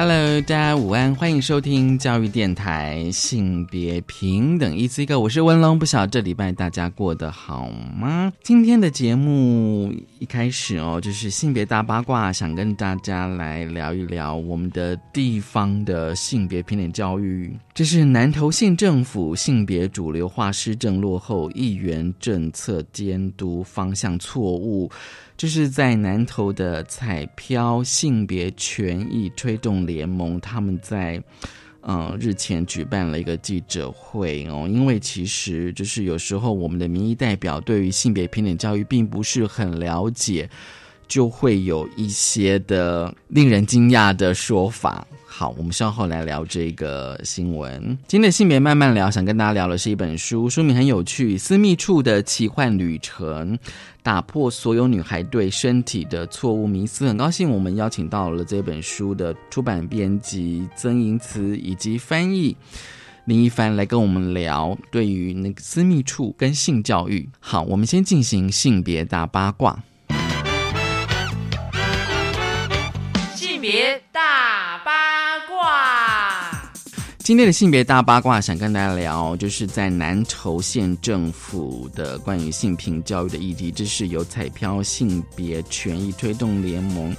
Hello，大家午安，欢迎收听教育电台性别平等 Easy Go，我是文龙，不晓得这礼拜大家过得好吗？今天的节目一开始哦，就是性别大八卦，想跟大家来聊一聊我们的地方的性别平等教育。这是南投县政府性别主流化施政落后，议员政策监督方向错误。这是在南投的彩票性别权益推动联盟，他们在嗯日前举办了一个记者会哦，因为其实就是有时候我们的民意代表对于性别平等教育并不是很了解，就会有一些的令人惊讶的说法。好，我们稍后来聊这个新闻。今天的性别慢慢聊，想跟大家聊的是一本书，书名很有趣，《私密处的奇幻旅程》。打破所有女孩对身体的错误迷思。很高兴我们邀请到了这本书的出版编辑曾莹慈以及翻译林一帆来跟我们聊对于那个私密处跟性教育。好，我们先进行性别大八卦。性别大。今天的性别大八卦，想跟大家聊，就是在南投县政府的关于性平教育的议题。这是由彩票性别权益推动联盟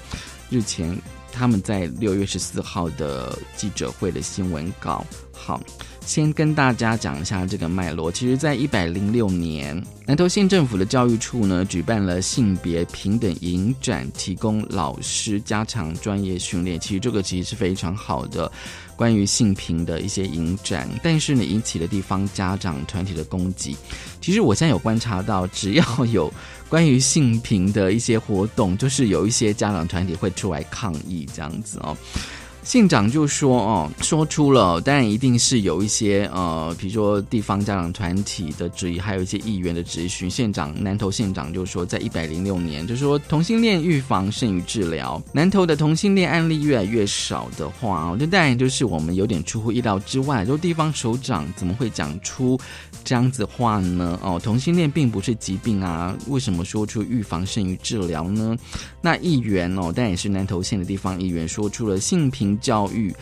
日前他们在六月十四号的记者会的新闻稿。好。先跟大家讲一下这个脉络。其实，在一百零六年，南投县政府的教育处呢，举办了性别平等影展，提供老师加强专业训练。其实这个其实是非常好的，关于性平的一些影展。但是呢，引起了地方家长团体的攻击。其实我现在有观察到，只要有关于性平的一些活动，就是有一些家长团体会出来抗议，这样子哦。县长就说：“哦，说出了，当然一定是有一些呃，比如说地方家长团体的质疑，还有一些议员的质询。县长南投县长就说，在一百零六年，就说同性恋预防胜于治疗。南投的同性恋案例越来越少的话，这当然就是我们有点出乎意料之外。就地方首长怎么会讲出这样子话呢？哦，同性恋并不是疾病啊，为什么说出预防胜于治疗呢？那议员哦，但也是南投县的地方议员，说出了性平。”教育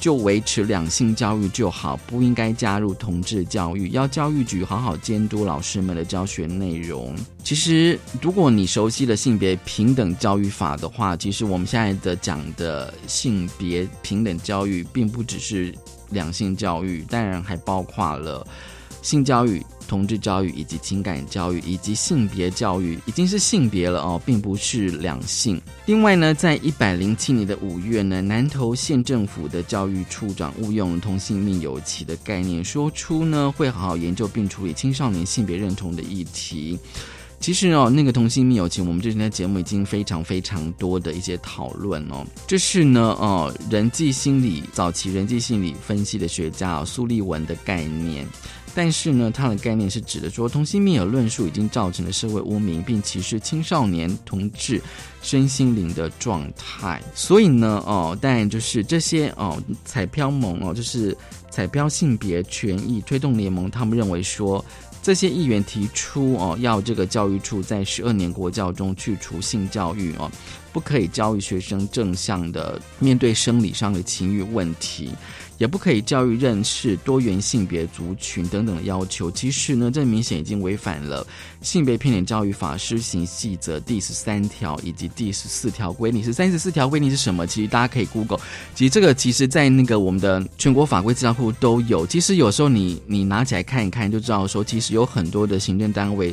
就维持两性教育就好，不应该加入同志教育。要教育局好好监督老师们的教学内容。其实，如果你熟悉了性别平等教育法的话，其实我们现在的讲的性别平等教育，并不只是两性教育，当然还包括了性教育。同志教育以及情感教育以及性别教育已经是性别了哦，并不是两性。另外呢，在一百零七年的五月呢，南投县政府的教育处长误用同性命有期的概念，说出呢会好好研究并处理青少年性别认同的议题。其实哦，那个同性命友情，我们之前的节目已经非常非常多的一些讨论哦。这是呢，哦，人际心理早期人际心理分析的学家苏立文的概念。但是呢，它的概念是指的说，同性恋有论述已经造成了社会污名，并歧视青少年同志身心灵的状态。所以呢，哦，当然就是这些哦，彩票盟哦，就是彩票性别权益推动联盟，他们认为说，这些议员提出哦，要这个教育处在十二年国教中去除性教育哦，不可以教育学生正向的面对生理上的情欲问题。也不可以教育认识多元性别族群等等的要求。其实呢，这明显已经违反了性别偏点教育法施行细则第十三条以及第十四条规定。是三十四条规定是什么？其实大家可以 Google。其实这个其实在那个我们的全国法规资料库都有。其实有时候你你拿起来看一看，就知道说，其实有很多的行政单位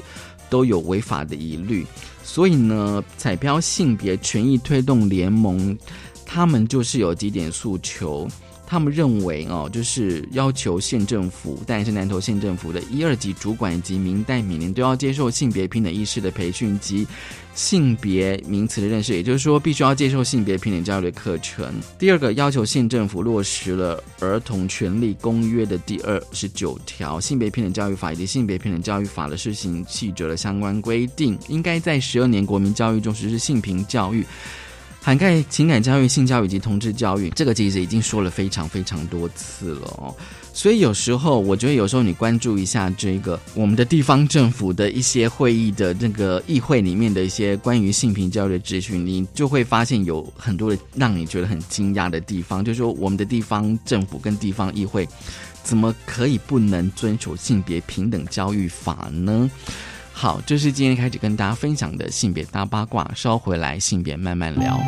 都有违法的疑虑。所以呢，彩票性别权益推动联盟，他们就是有几点诉求。他们认为哦，就是要求县政府，但是南投县政府的一二级主管以及民代每年都要接受性别平等意识的培训及性别名词的认识，也就是说，必须要接受性别平等教育的课程。第二个要求县政府落实了《儿童权利公约》的第二十九条、性别平等教育法以及性别平等教育法的施行细则的相关规定，应该在十二年国民教育中实施性平教育。涵盖情感教育、性教育以及同志教育，这个其实已经说了非常非常多次了哦。所以有时候，我觉得有时候你关注一下这个我们的地方政府的一些会议的那个议会里面的一些关于性平教育的资讯，你就会发现有很多的让你觉得很惊讶的地方，就是说我们的地方政府跟地方议会怎么可以不能遵守性别平等教育法呢？好，这是今天开始跟大家分享的性别大八卦。稍回来，性别慢慢聊。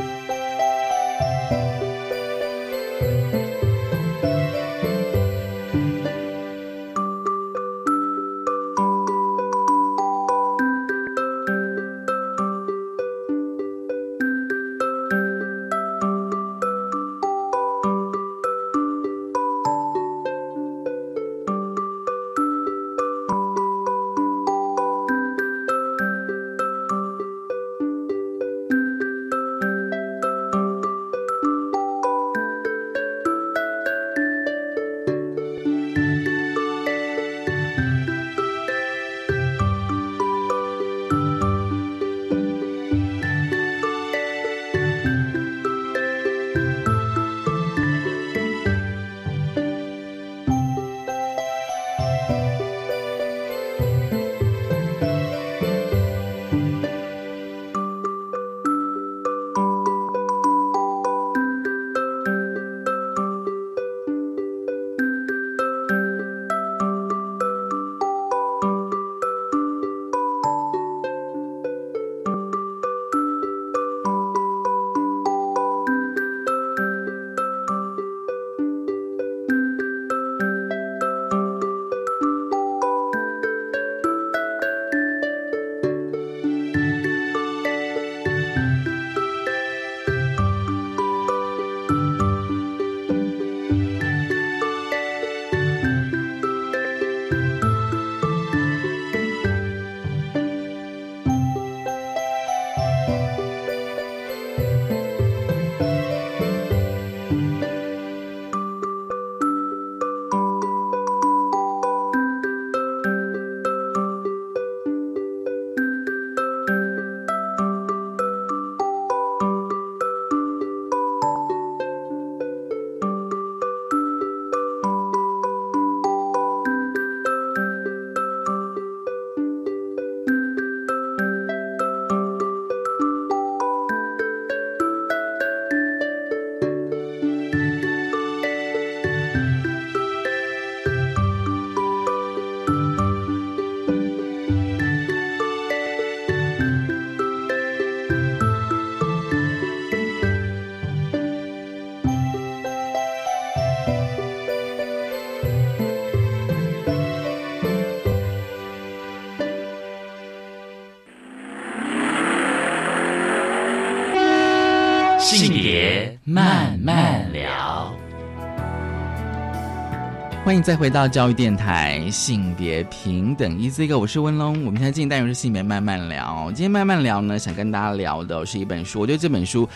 欢迎再回到教育电台性别平等一 Z 个，我是温龙。我们现在进行单元是性别慢慢聊。今天慢慢聊呢，想跟大家聊的是一本书。我觉得这本书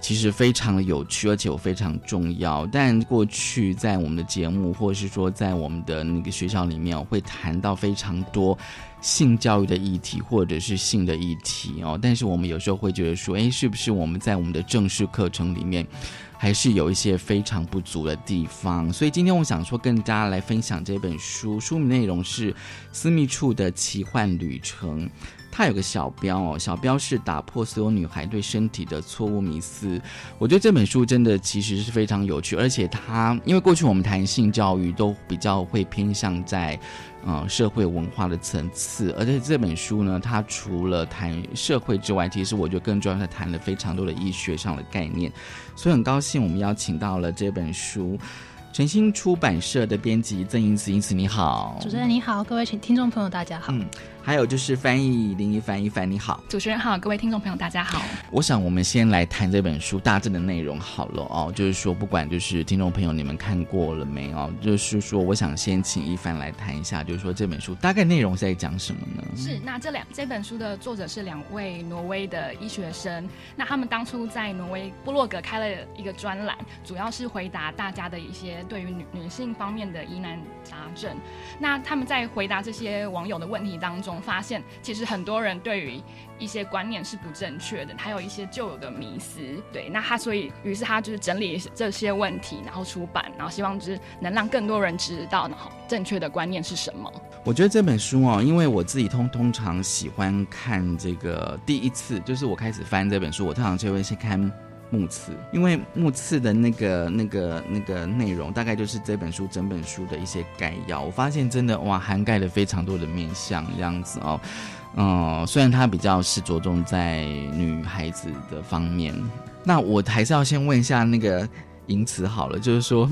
其实非常的有趣，而且我非常重要。但过去在我们的节目，或者是说在我们的那个学校里面，会谈到非常多。性教育的议题，或者是性的议题哦，但是我们有时候会觉得说，哎，是不是我们在我们的正式课程里面，还是有一些非常不足的地方？所以今天我想说，跟大家来分享这本书，书名内容是《私密处的奇幻旅程》。它有个小标哦，小标是打破所有女孩对身体的错误迷思。我觉得这本书真的其实是非常有趣，而且它因为过去我们谈性教育都比较会偏向在。啊，社会文化的层次，而且这本书呢，它除了谈社会之外，其实我觉得更重要是谈了非常多的医学上的概念，所以很高兴我们邀请到了这本书，诚心出版社的编辑曾英慈，英慈你好，主持人你好，各位请听众朋友大家好。嗯，还有就是翻译林一凡，一凡你好，主持人好，各位听众朋友大家好。我想我们先来谈这本书大致的内容好了哦，就是说不管就是听众朋友你们看过了没有，就是说我想先请一凡来谈一下，就是说这本书大概内容是在讲什么呢？是，那这两这本书的作者是两位挪威的医学生，那他们当初在挪威布洛格开了一个专栏，主要是回答大家的一些对于女女性方面的疑难杂症。那他们在回答这些网友的问题当中，发现其实很多人对于一些观念是不正确的，还有一些旧有的迷思。对，那他所以于是他就是整理这些问题，然后出版，然后希望就是能让更多人知道，然后正确的观念是什么。我觉得这本书哦，因为我自己通通常喜欢看这个第一次，就是我开始翻这本书，我通常就会先看目次，因为目次的那个那个那个内容，大概就是这本书整本书的一些概要。我发现真的哇，涵盖了非常多的面相，这样子哦。嗯，虽然它比较是着重在女孩子的方面，那我还是要先问一下那个淫词好了，就是说。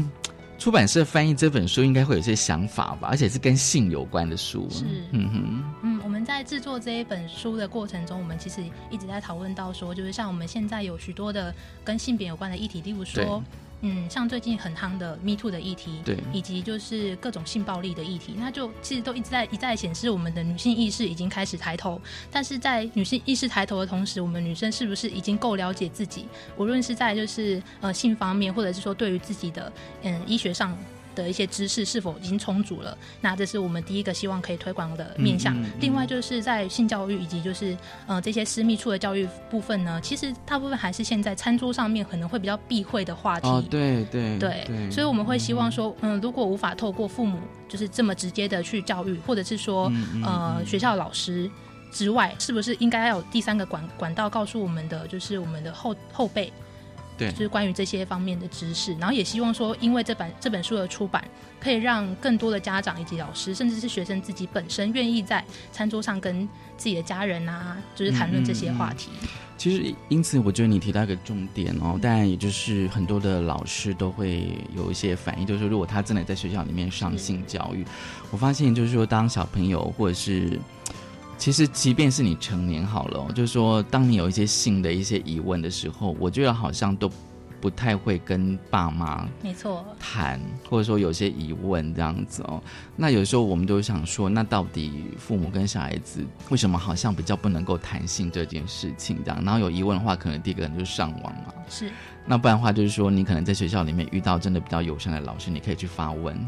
出版社翻译这本书应该会有些想法吧，而且是跟性有关的书。是，嗯哼，嗯，我们在制作这一本书的过程中，我们其实一直在讨论到说，就是像我们现在有许多的跟性别有关的议题，例如说。嗯，像最近很夯的 Me Too 的议题，对，以及就是各种性暴力的议题，那就其实都一直在一再显示我们的女性意识已经开始抬头。但是在女性意识抬头的同时，我们女生是不是已经够了解自己？无论是在就是呃性方面，或者是说对于自己的嗯医学上。的一些知识是否已经充足了？那这是我们第一个希望可以推广的面向。另外就是在性教育以及就是呃这些私密处的教育部分呢，其实大部分还是现在餐桌上面可能会比较避讳的话题。哦，对对对，所以我们会希望说，嗯，如果无法透过父母就是这么直接的去教育，或者是说呃学校老师之外，是不是应该要有第三个管管道告诉我们的，就是我们的后后辈。对，就是关于这些方面的知识，然后也希望说，因为这本这本书的出版，可以让更多的家长以及老师，甚至是学生自己本身，愿意在餐桌上跟自己的家人啊，就是谈论这些话题。其实，因此我觉得你提到一个重点哦，当然也就是很多的老师都会有一些反应，就是说，如果他真的在学校里面上性教育，我发现就是说，当小朋友或者是。其实，即便是你成年好了，就是说，当你有一些性的一些疑问的时候，我觉得好像都不太会跟爸妈没错谈，或者说有些疑问这样子哦。那有时候我们都想说，那到底父母跟小孩子为什么好像比较不能够谈性这件事情这样？然后有疑问的话，可能第一个人就是上网嘛。是。那不然的话，就是说你可能在学校里面遇到真的比较友善的老师，你可以去发问。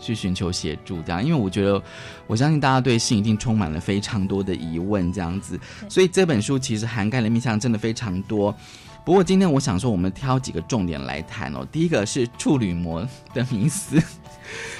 去寻求协助，这样，因为我觉得，我相信大家对性一定充满了非常多的疑问，这样子，所以这本书其实涵盖的面向真的非常多。不过今天我想说，我们挑几个重点来谈哦。第一个是处女膜的迷思。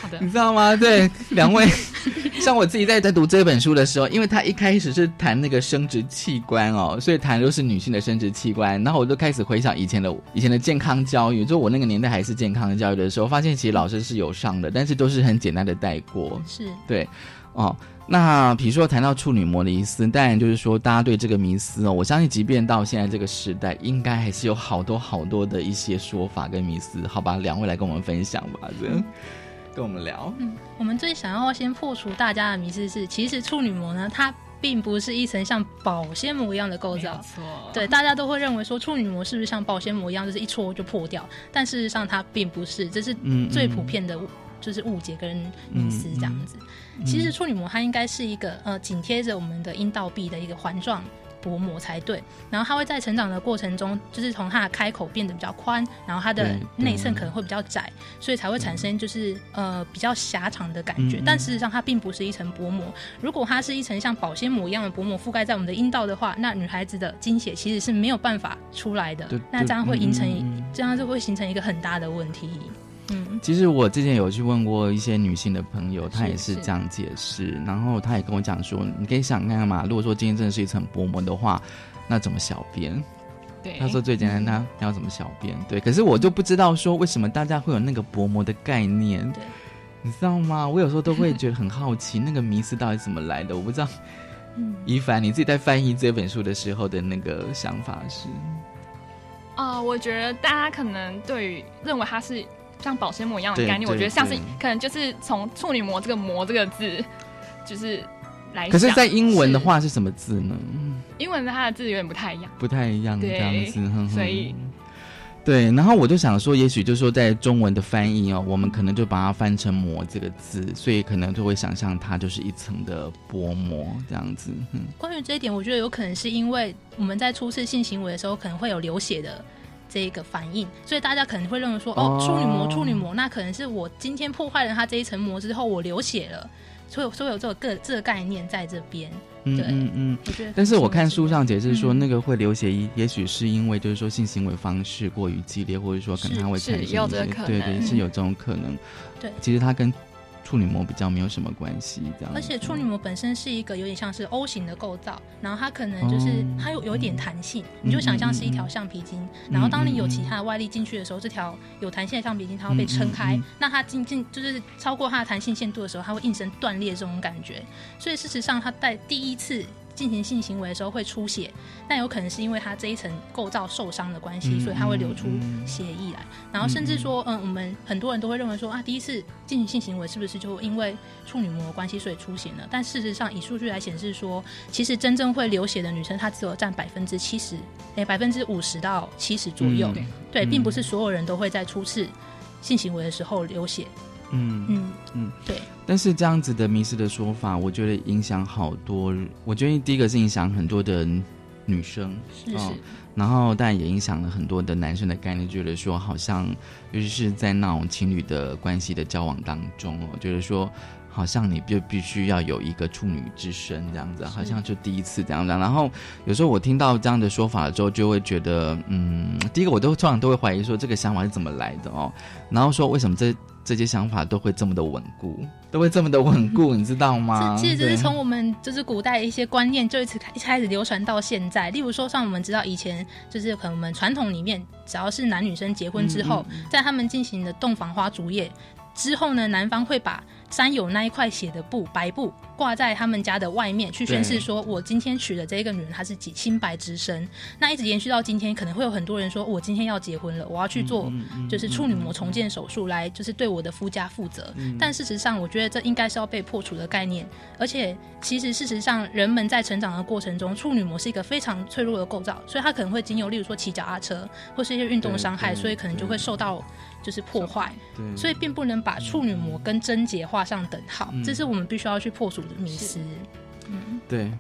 好的，你知道吗？对，两位，像我自己在在读这本书的时候，因为他一开始是谈那个生殖器官哦，所以谈都是女性的生殖器官，然后我就开始回想以前的以前的健康教育，就我那个年代还是健康的教育的时候，发现其实老师是有上的，但是都是很简单的带过。是，对，哦，那比如说谈到处女膜的意思，当然就是说大家对这个迷思哦，我相信即便到现在这个时代，应该还是有好多好多的一些说法跟迷思。好吧，两位来跟我们分享吧，这。跟我们聊，嗯，我们最想要先破除大家的迷思是，其实处女膜呢，它并不是一层像保鲜膜一样的构造，错，对，大家都会认为说处女膜是不是像保鲜膜一样，就是一戳就破掉，但事实上它并不是，这是最普遍的，就是误解跟迷思这样子。其实处女膜它应该是一个呃紧贴着我们的阴道壁的一个环状。薄膜才对，然后它会在成长的过程中，就是从它的开口变得比较宽，然后它的内衬可能会比较窄，所以才会产生就是呃比较狭长的感觉。但事实上它并不是一层薄膜，如果它是一层像保鲜膜一样的薄膜覆盖在我们的阴道的话，那女孩子的经血其实是没有办法出来的，那这样会形成这样就会形成一个很大的问题。嗯，其实我之前有去问过一些女性的朋友，她也是这样解释，然后她也跟我讲说，你可以想看看嘛，如果说今天真的是一层薄膜的话，那怎么小便？对，他说最简单，他要怎么小便？对，可是我就不知道说为什么大家会有那个薄膜的概念，对，你知道吗？我有时候都会觉得很好奇，那个迷思到底怎么来的？我不知道。嗯，一凡，你自己在翻译这本书的时候的那个想法是？啊，我觉得大家可能对于认为它是。像保鲜膜一样的概念，我觉得像是可能就是从处女膜这个“膜”这个字，就是来。可是，在英文的话是什么字呢？英文的它的字有点不太一样，不太一样，这样子，所以。对，然后我就想说，也许就是说，在中文的翻译哦，我们可能就把它翻成“膜”这个字，所以可能就会想象它就是一层的薄膜这样子。嗯，关于这一点，我觉得有可能是因为我们在初次性行为的时候，可能会有流血的这一个反应，所以大家可能会认为说，哦，处女膜，处女膜，那可能是我今天破坏了它这一层膜之后，我流血了，所以所以有这个个这个概念在这边。嗯嗯嗯，但是我看书上解释说，那个会流血，也许是因为就是说性行为方式过于激烈，或者说可能它会产生一些，对对，是有这种可能。对，其实它跟。处女膜比较没有什么关系，这样。而且处女膜本身是一个有点像是 O 型的构造，然后它可能就是它有有一点弹性，你就想象是一条橡皮筋，然后当你有其他的外力进去的时候，这条有弹性的橡皮筋它会被撑开，那它进进就是超过它的弹性限度的时候，它会应声断裂这种感觉。所以事实上，它在第一次。进行性行为的时候会出血，但有可能是因为它这一层构造受伤的关系，所以它会流出血液来。然后甚至说，嗯，我们很多人都会认为说啊，第一次进行性行为是不是就因为处女膜的关系所以出血呢？但事实上，以数据来显示说，其实真正会流血的女生，她只有占百分之七十，哎，百分之五十到七十左右。对，并不是所有人都会在初次性行为的时候流血。嗯嗯嗯，对。但是这样子的迷失的说法，我觉得影响好多。我觉得第一个是影响很多的女生，是是。然后，但也影响了很多的男生的概念，觉得说好像，尤其是在那种情侣的关系的交往当中，我觉得说好像你就必须要有一个处女之身这样子，好像就第一次这样子。然后有时候我听到这样的说法之后，就会觉得，嗯，第一个我都通常都会怀疑说这个想法是怎么来的哦。然后说为什么这。这些想法都会这么的稳固，都会这么的稳固，你知道吗？其实这是从我们就是古代一些观念就一直开一开始流传到现在。例如说，像我们知道以前就是可能我们传统里面，只要是男女生结婚之后，在他们进行的洞房花烛夜之后呢，男方会把。沾有那一块写的布，白布挂在他们家的外面，去宣誓说：“我今天娶的这个女人，她是几清白之身。”那一直延续到今天，可能会有很多人说：“我今天要结婚了，我要去做就是处女膜重建手术，来就是对我的夫家负责。”但事实上，我觉得这应该是要被破除的概念。而且，其实事实上，人们在成长的过程中，处女膜是一个非常脆弱的构造，所以它可能会经由，例如说骑脚踏车或是一些运动伤害，所以可能就会受到。就是破坏，所以并不能把处女膜跟贞洁画上等号，这是我们必须要去破除的迷思。嗯，对。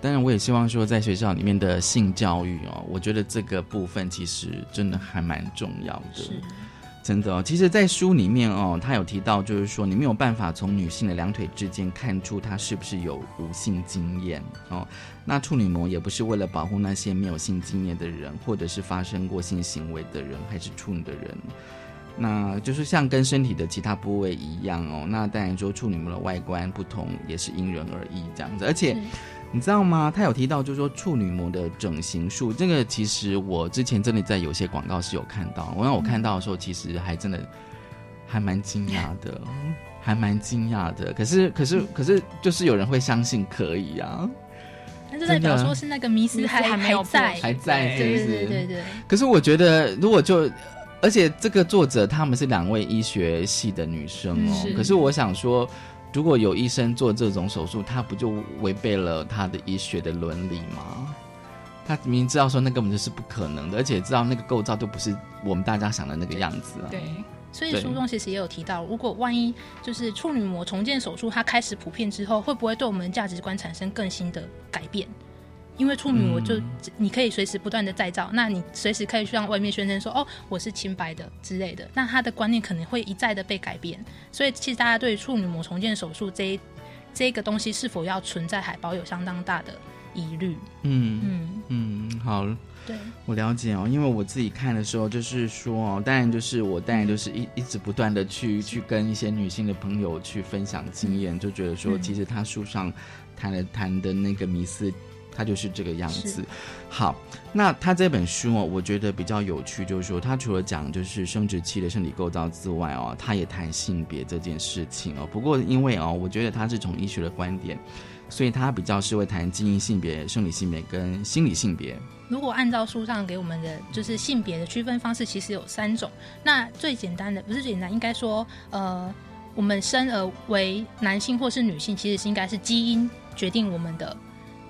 当然，我也希望说，在学校里面的性教育哦，我觉得这个部分其实真的还蛮重要的。真的哦。其实，在书里面哦，他有提到，就是说你没有办法从女性的两腿之间看出她是不是有无性经验哦。那处女膜也不是为了保护那些没有性经验的人，或者是发生过性行为的人，还是处女的人。那就是像跟身体的其他部位一样哦。那当然说处女膜的外观不同，也是因人而异这样子。而且你知道吗？他有提到，就是说处女膜的整形术，这个其实我之前真的在有些广告是有看到。我让我看到的时候，其实还真的还蛮惊讶的，还蛮惊讶的。可是可是可是，就是有人会相信可以啊。那就代表说是那个迷思还还在，还在，对对对对。可是我觉得，如果就而且这个作者他们是两位医学系的女生哦，可是我想说，如果有医生做这种手术，他不就违背了他的医学的伦理吗？他明明知道说那根本就是不可能的，而且知道那个构造就不是我们大家想的那个样子啊。对，所以书中其实也有提到，如果万一就是处女膜重建手术它开始普遍之后，会不会对我们的价值观产生更新的改变？因为处女膜就你可以随时不断的再造，那你随时可以向外面宣称说哦我是清白的之类的，那他的观念可能会一再的被改变，所以其实大家对处女膜重建手术这一这个东西是否要存在，还保有相当大的疑虑。嗯嗯。嗯，好，对。我了解哦，因为我自己看的时候就是说哦，当然就是我当然就是一一直不断的去去跟一些女性的朋友去分享经验，就觉得说其实他书上谈了谈的那个迷思。他就是这个样子。好，那他这本书哦，我觉得比较有趣，就是说他除了讲就是生殖器的生理构造之外哦，他也谈性别这件事情哦。不过因为哦，我觉得他是从医学的观点，所以他比较是会谈基因性别、生理性别跟心理性别。如果按照书上给我们的就是性别的区分方式，其实有三种。那最简单的不是简单，应该说呃，我们生而为男性或是女性，其实是应该是基因。决定我们的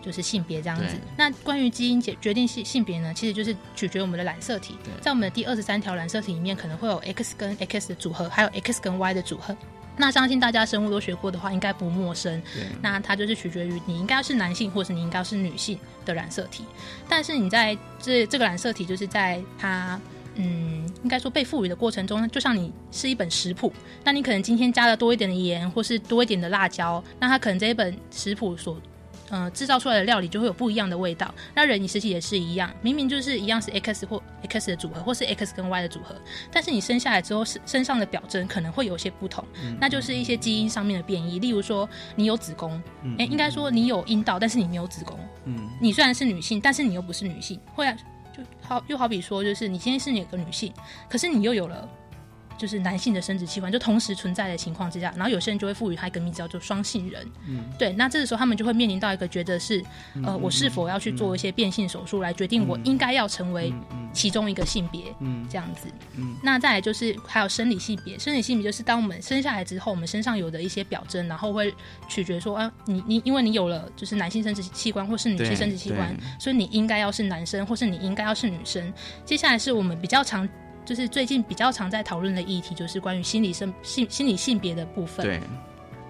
就是性别这样子。那关于基因决决定性性别呢，其实就是取决于我们的染色体。在我们的第二十三条染色体里面，可能会有 X 跟 X 的组合，还有 X 跟 Y 的组合。那相信大家生物都学过的话，应该不陌生。那它就是取决于你应该是男性，或是你应该是女性的染色体。但是你在这这个染色体，就是在它嗯，应该说被赋予的过程中，就像你是一本食谱，那你可能今天加了多一点的盐，或是多一点的辣椒，那它可能这一本食谱所呃制造出来的料理就会有不一样的味道。那人你实际也是一样，明明就是一样是 X 或 X 的组合，或是 X 跟 Y 的组合，但是你生下来之后身身上的表征可能会有些不同，那就是一些基因上面的变异。例如说你有子宫，哎、应该说你有阴道，但是你没有子宫。嗯你虽然是女性，但是你又不是女性，会啊，就好又好比说，就是你今天是哪个女性，可是你又有了就是男性的生殖器官，就同时存在的情况之下，然后有些人就会赋予他一个名字叫做双性人。嗯对，那这个时候他们就会面临到一个觉得是，呃，我是否要去做一些变性手术来决定我应该要成为其中一个性别，嗯这样子。嗯那再来就是还有生理性别，生理性别就是当我们生下来之后，我们身上有的一些表征，然后会取决说，啊，你你因为你有了就是男性生殖器官或是女性生殖器官，所以你应该要是男生，或是你应该要是女生。接下来是我们比较常。就是最近比较常在讨论的议题，就是关于心理生性心理性别的部分。对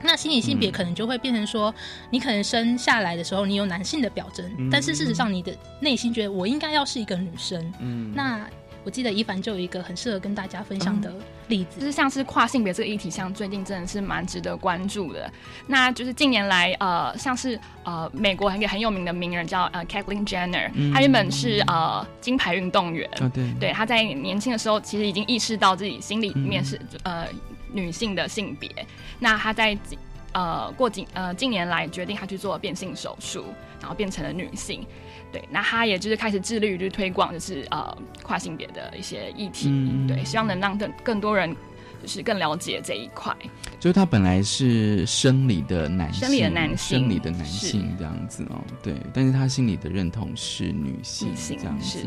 那心理性别嗯可能就会变成说，你可能生下来的时候你有男性的表征，嗯但是事实上你的内心觉得我应该要是一个女生。嗯那我记得一凡就有一个很适合跟大家分享的例子，就是像是跨性别这个议题，像最近真的是蛮值得关注的。那就是近年来，呃，像是呃美国一个很有名的名人叫呃 Kathleen Jenner，、嗯她原本是呃金牌运动员，啊对对，她在年轻的时候其实已经意识到自己心里面是、呃女性的性别。那她在几呃过几呃近年来决定她去做变性手术，然后变成了女性。对，那他也就是开始致力于去推广就是呃跨性别的一些议题，嗯对，希望能让更更多人就是更了解这一块。就是他本来是生理的男性，生理的男性生理的男性这样子哦，对，但是他心里的认同是女性女性这样子，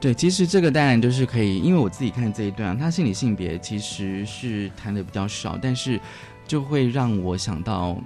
对，其实这个当然就是可以，因为我自己看这一段，他心理性别其实是谈的比较少，但是就会让我想到。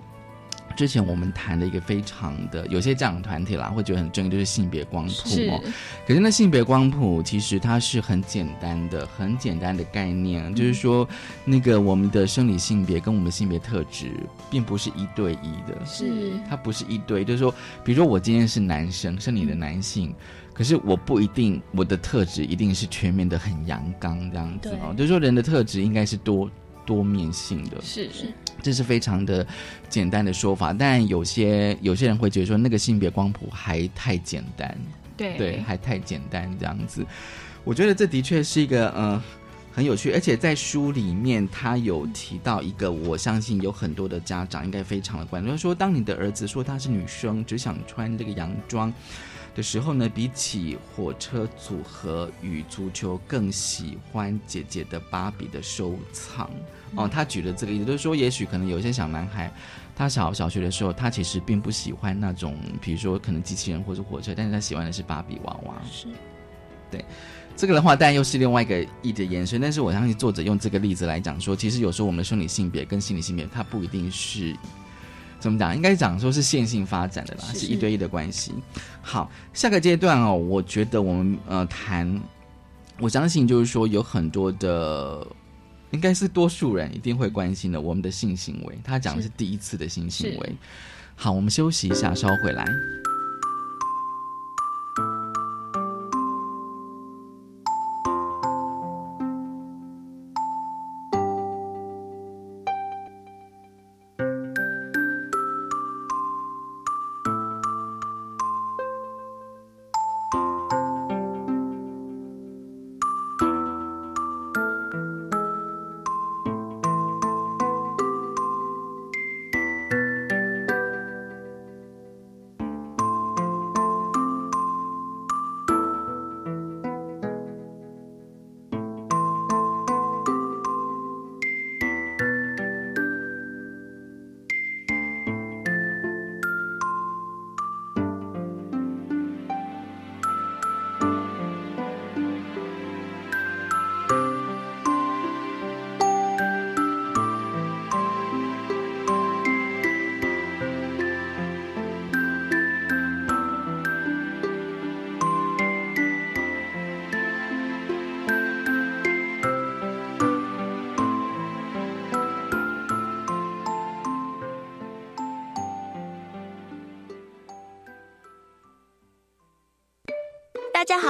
之前我们谈的一个非常的有些家长团体啦，会觉得很正义，就是性别光谱是。哦。可是那性别光谱其实它是很简单的、很简单的概念，就是说，那个我们的生理性别跟我们的性别特质并不是一对一的，是。它不是一对，就是说，比如说我今天是男生，生理的男性，可是我不一定我的特质一定是全面的很阳刚这样子哦，就是说人的特质应该是多多面性的，是是这是非常的简单的说法，但有些有些人会觉得说那个性别光谱还太简单，对对，还太简单这样子。我觉得这的确是一个呃很有趣，而且在书里面他有提到一个，我相信有很多的家长应该非常的关注，就是说当你的儿子说他是女生，只想穿这个洋装。的时候呢，比起火车组合与足球，更喜欢姐姐的芭比的收藏。哦，他举了这个例子，就是说，也许可能有一些小男孩，他小小学的时候，他其实并不喜欢那种，比如说可能机器人或者火车，但是他喜欢的是芭比娃娃。是对这个的话，当然又是另外一个意的延伸，但是我相信作者用这个例子来讲说，其实有时候我们的生理性别跟心理性别，它不一定是怎么讲，应该讲说是线性发展的啦，是是一对一的关系。好，下个阶段哦，我觉得我们呃谈，我相信就是说有很多的。应该是多数人一定会关心的，我们的性行为。他讲的是第一次的性行为。好，我们休息一下，稍后回来。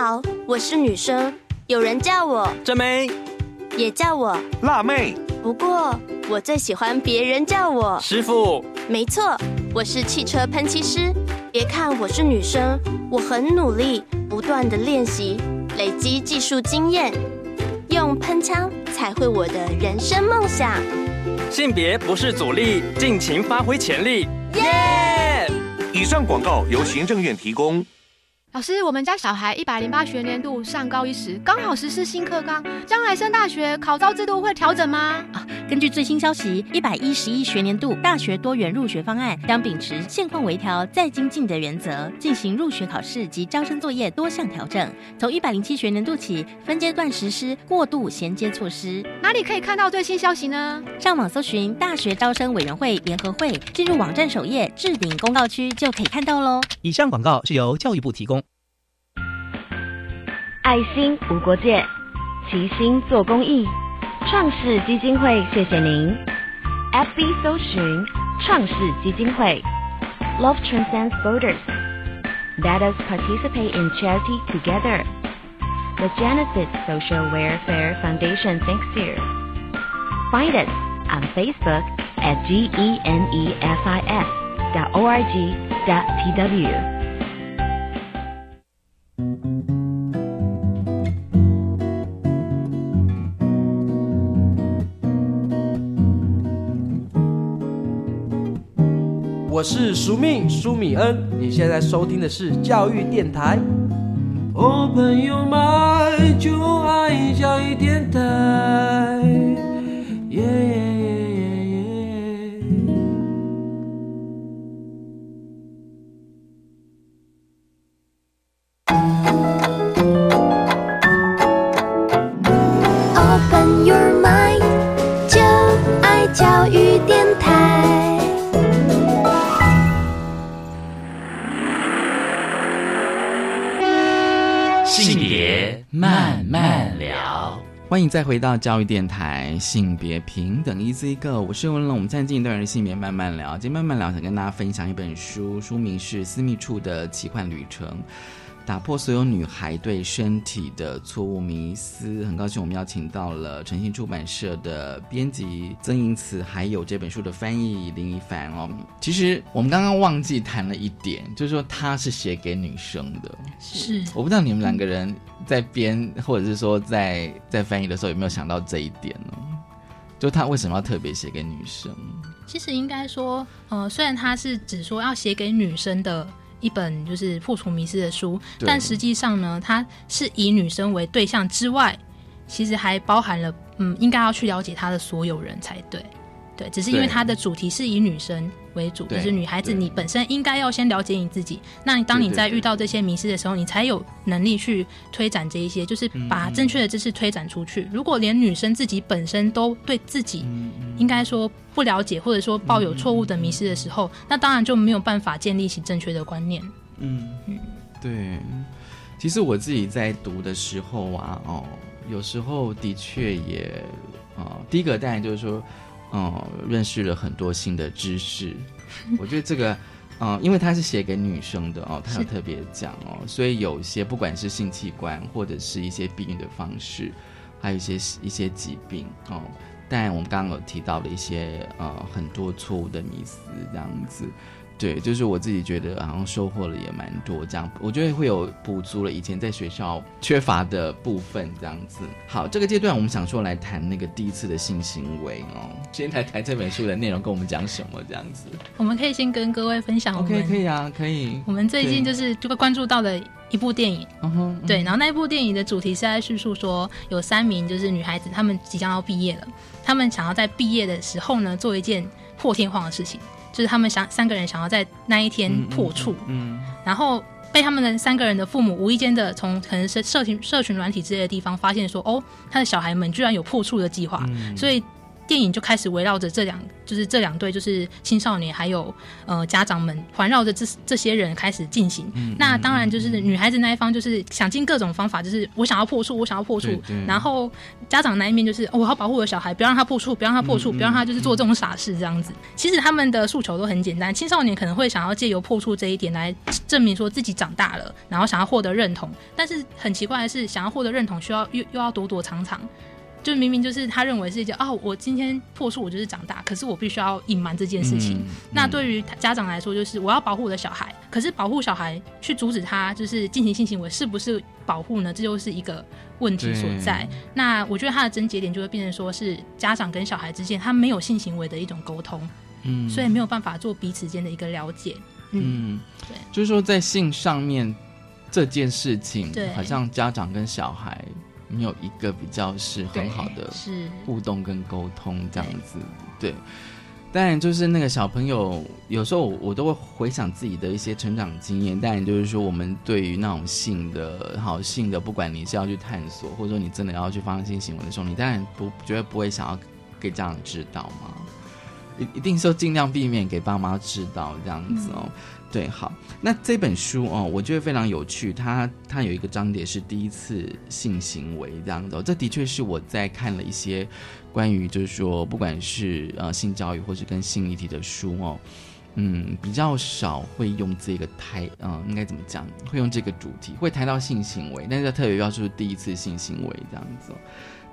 好，我是女生，有人叫我真美，也叫我辣妹。不过我最喜欢别人叫我师傅。没错，我是汽车喷漆师。别看我是女生，我很努力，不断的练习，累积技术经验，用喷枪才会我的人生梦想。性别不是阻力，尽情发挥潜力。耶！以上广告由行政院提供。老师，我们家小孩一百零八学年度上高一时，刚好实施新课纲，将来升大学考招制度会调整吗？啊，根据最新消息，一百一十一学年度大学多元入学方案将秉持现况微调再精进的原则，进行入学考试及招生作业多项调整。从一百零七学年度起，分阶段实施过渡衔接措施。哪里可以看到最新消息呢？上网搜寻大学招生委员会联合会，进入网站首页置顶公告区就可以看到喽。以上广告是由教育部提供。爱心无国界，齐心做公益。创世基金会，谢谢您。FB 搜寻创世基金会，Love transcends borders. Let us participate in charity together. The Genesis Social Welfare Foundation thanks you. Find us on Facebook at genefis dot org dot tw. 我是苏命苏米恩，你现在收听的是教育电台。Open your mind，就爱教育电台。欢迎再回到教育电台，性别平等 Easy Go，我是文龙。我们现在进一段人性别慢慢聊，今天慢慢聊，想跟大家分享一本书，书名是《私密处的奇幻旅程》。打破所有女孩对身体的错误迷思，很高兴我们邀请到了诚信出版社的编辑曾盈慈，还有这本书的翻译林一凡哦。其实我们刚刚忘记谈了一点，就是说它是写给女生的。是，我不知道你们两个人在编或者是说在在翻译的时候有没有想到这一点呢？就他为什么要特别写给女生？其实应该说，呃，虽然他是只说要写给女生的。一本就是破除迷思的书，但实际上呢，它是以女生为对象之外，其实还包含了嗯，应该要去了解她的所有人才对。对，只是因为它的主题是以女生为主，就是女孩子，你本身应该要先了解你自己。那你当你在遇到这些迷失的时候，你才有能力去推展这一些，就是把正确的知识推展出去。如果连女生自己本身都对自己应该说不了解，或者说抱有错误的迷失的时候，那当然就没有办法建立起正确的观念。嗯嗯，对。其实我自己在读的时候啊，哦，有时候的确也啊，第一个当然就是说。哦，认识了很多新的知识，我觉得这个，嗯，因为他是写给女生的哦，他有特别讲哦，所以有一些不管是性器官或者是一些避孕的方式，还有一些一些疾病哦，但我们刚刚有提到了一些呃很多错误的迷思这样子。对，就是我自己觉得好像收获了也蛮多，这样我觉得会有补足了以前在学校缺乏的部分，这样子。好，这个阶段我们想说来谈那个第一次的性行为哦，先来谈这本书的内容，跟我们讲什么这样子。我们可以先跟各位分享，OK，可以啊，可以。我们最近就是就会关注到的一部电影，对，然后那一部电影的主题是在叙述说，有三名就是女孩子，她们即将要毕业了，她们想要在毕业的时候呢，做一件破天荒的事情。就是他们想三个人想要在那一天破处，嗯，然后被他们的三个人的父母无意间的从可能是社群社群软体之类的地方发现说，哦，他的小孩们居然有破处的计划，所以电影就开始围绕着这两，就是这两对，就是青少年还有呃家长们环绕着这这些人开始进行。那当然就是女孩子那一方就是想尽各种方法，就是我想要破处，我想要破处。然后家长那一面就是我要保护我的小孩，不要让他破处，不要让他破处，不要让他就是做这种傻事这样子。其实他们的诉求都很简单，青少年可能会想要借由破处这一点来证明说自己长大了，然后想要获得认同。但是很奇怪的是，想要获得认同，需要又又要躲躲藏藏。就明明就是他认为是一件哦，我今天破处，我就是长大，可是我必须要隐瞒这件事情。那对于家长来说，就是我要保护我的小孩，可是保护小孩去阻止他就是进行性行为，是不是保护呢？这就是一个问题所在。那我觉得他的症结点就会变成说是家长跟小孩之间他没有性行为的一种沟通，嗯，所以没有办法做彼此间的一个了解。嗯，对，就是说在性上面这件事情，好像家长跟小孩。没有一个比较是很好的互动跟沟通这样子，对。当然，就是那个小朋友，有时候我都会回想自己的一些成长经验。当然，就是说我们对于那种性的好性的，不管你是要去探索，或者说你真的要去发生性行为的时候，你当然不绝对不会想要给家长知道嘛。一一定说尽量避免给爸妈知道这样子哦。对，好，那这本书哦，我觉得非常有趣。它它有一个章节是第一次性行为这样子，这的确是我在看了一些关于就是说，不管是呃性教育或是跟性议题的书哦，嗯，比较少会用这个台，嗯，应该怎么讲？会用这个主题，会谈到性行为，但是特别要说第一次性行为这样子。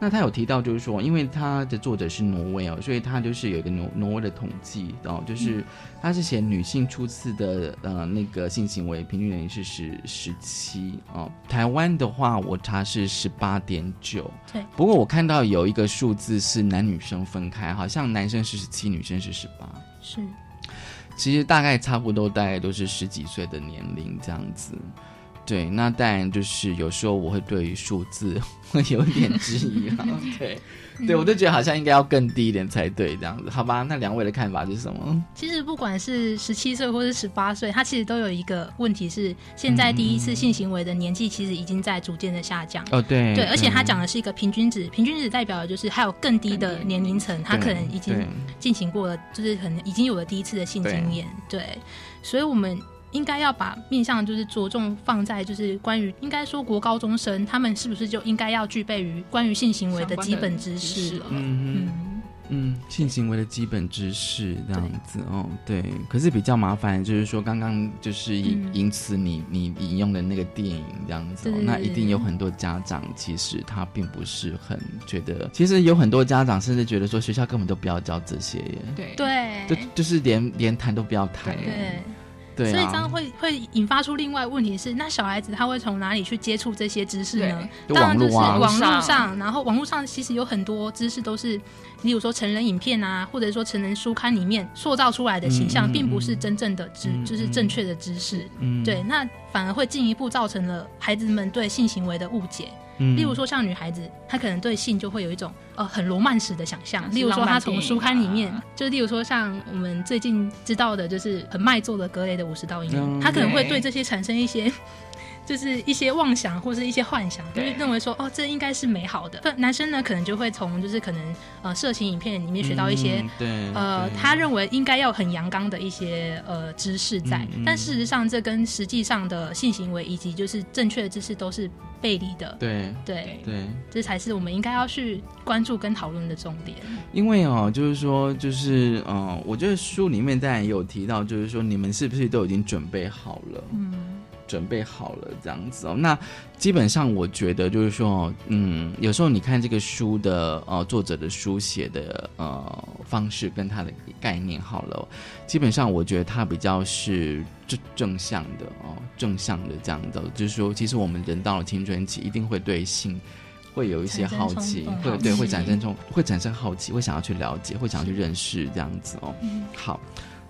那他有提到，就是说，因为他的作者是挪威哦，所以他就是有一个挪挪威的统计哦，就是他是写女性初次的呃那个性行为平均年龄是十十七哦，台湾的话我查是十八点九，对，不过我看到有一个数字是男女生分开，好像男生是十七，女生是十八，是，其实大概差不多，大概都是十几岁的年龄这样子。对，那当然就是有时候我会对于数字 会有一点质疑 哈。对，对我就觉得好像应该要更低一点才对，这样子，好吧？那两位的看法是什么？其实不管是十七岁或是十八岁，他其实都有一个问题是，现在第一次性行为的年纪其实已经在逐渐的下降。哦，对，对，而且他讲的是一个平均值，平均值代表的就是还有更低的年龄层，他可能已经进行过了，就是可能已经有了第一次的性经验。对，所以我们。应该要把面向就是着重放在就是关于应该说国高中生他们是不是就应该要具备于关于性行为的基本知识了？嗯嗯。嗯，性行为的基本知识这样子哦，对。可是比较麻烦就是说，刚刚就是因因此你你引用的那个电影这样子，那一定有很多家长其实他并不是很觉得，其实有很多家长甚至觉得说学校根本都不要教这些耶，对。对，就就是连连谈都不要谈，对。所以这样会会引发出另外问题是，那小孩子他会从哪里去接触这些知识呢？当然就是网络上，然后网络上其实有很多知识都是，例如说成人影片啊，或者说成人书刊里面塑造出来的形象，并不是真正的知，就是正确的知识。对，那反而会进一步造成了孩子们对性行为的误解。例如说，像女孩子，她可能对性就会有一种呃很罗曼史的想象。例如说，她从书刊里面，就例如说像我们最近知道的，就是很卖座的格雷的五十道阴影，她可能会对这些产生一些。就是一些妄想或是一些幻想，就是认为说哦，这应该是美好的。男生呢，可能就会从就是可能呃色情影片里面学到一些呃他认为应该要很阳刚的一些呃知识在，但事实上这跟实际上的性行为以及就是正确的知识都是背离的。对对对，这才是我们应该要去关注跟讨论的重点。因为哦，就是说就是嗯，我觉得书里面当然也有提到，就是说你们是不是都已经准备好了？嗯。准备好了这样子哦，那基本上我觉得就是说，嗯，有时候你看这个书的呃作者的书写的呃方式跟他的概念好了，基本上我觉得他比较是正正向的哦，正向的这样的，就是说，其实我们人到了青春期，一定会对性会有一些好奇，会对会产生这种，会产生好奇，会想要去了解，会想要去认识这样子哦。好。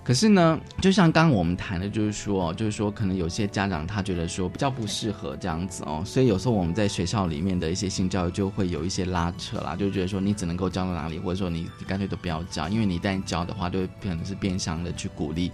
可是呢，就像刚刚我们谈的，就是说，就是说，可能有些家长他觉得说比较不适合这样子哦，所以有时候我们在学校里面的一些性教育就会有一些拉扯啦，就觉得说你只能够教到哪里，或者说你干脆都不要教，因为你一旦教的话，就会可能是变相的去鼓励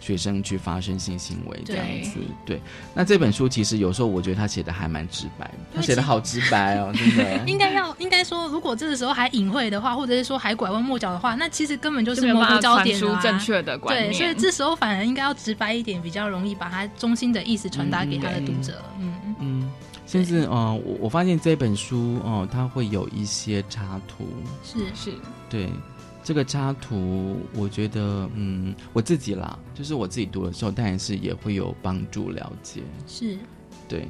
学生去发生性行为这样子。对，那这本书其实有时候我觉得他写的还蛮直白，他写的好直白哦，真的。应该要应该说，如果这个时候还隐晦的话，或者是说还拐弯抹角的话，那其实根本就是模糊焦点啊。正确的观念。对，所以这时候反而应该要直白一点，比较容易把他中心的意思传达给他的读者。嗯嗯。甚至呃，我我发现这本书哦，它会有一些插图。是是。对。这个插图，我觉得，嗯，我自己啦，就是我自己读的时候，当然是也会有帮助了解。是，对，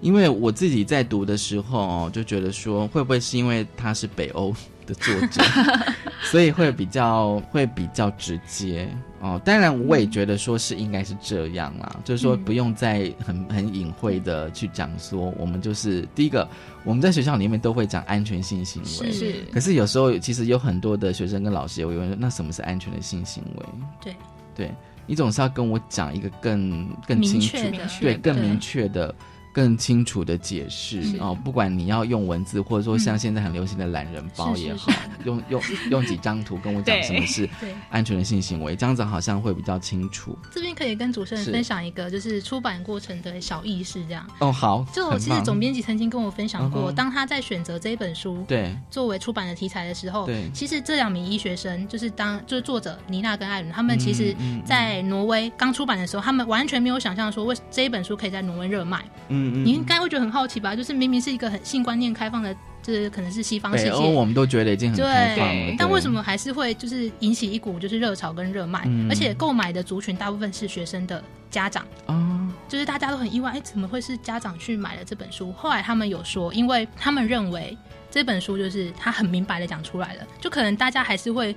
因为我自己在读的时候哦，就觉得说，会不会是因为它是北欧？的作者，所以会比较会比较直接哦。当然，我也觉得说是应该是这样啦，就是说不用再很很隐晦的去讲说，我们就是第一个，我们在学校里面都会讲安全性行为，是。可是有时候其实有很多的学生跟老师也会问，那什么是安全的性行为？对对，你总是要跟我讲一个更更清楚，对更明确的。更清楚的解释哦，不管你要用文字，或者说像现在很流行的懒人包也好，用用用几张图跟我讲什么是 安全的性行为，这样子好像会比较清楚。这边可以跟主持人分享一个，就是出版过程的小意识，这样。哦好。就其实总编辑曾经跟我分享过，当他在选择这一本书对。作为出版的题材的时候，对，其实这两名医学生就是当就是作者妮娜跟艾伦，他们其实在挪威刚出版的时候，他们完全没有想象说为这一本书可以在挪威热卖，嗯嗯，你应该会觉得。很好奇吧？就是明明是一个很性观念开放的，这可能是西方世界，我们都觉得已经很开放了。但为什么还是会就是引起一股就是热潮跟热卖？而且购买的族群大部分是学生的家长啊，就是大家都很意外，哎，怎么会是家长去买了这本书？后来他们有说，因为他们认为这本书就是他很明白的讲出来了，就可能大家还是会。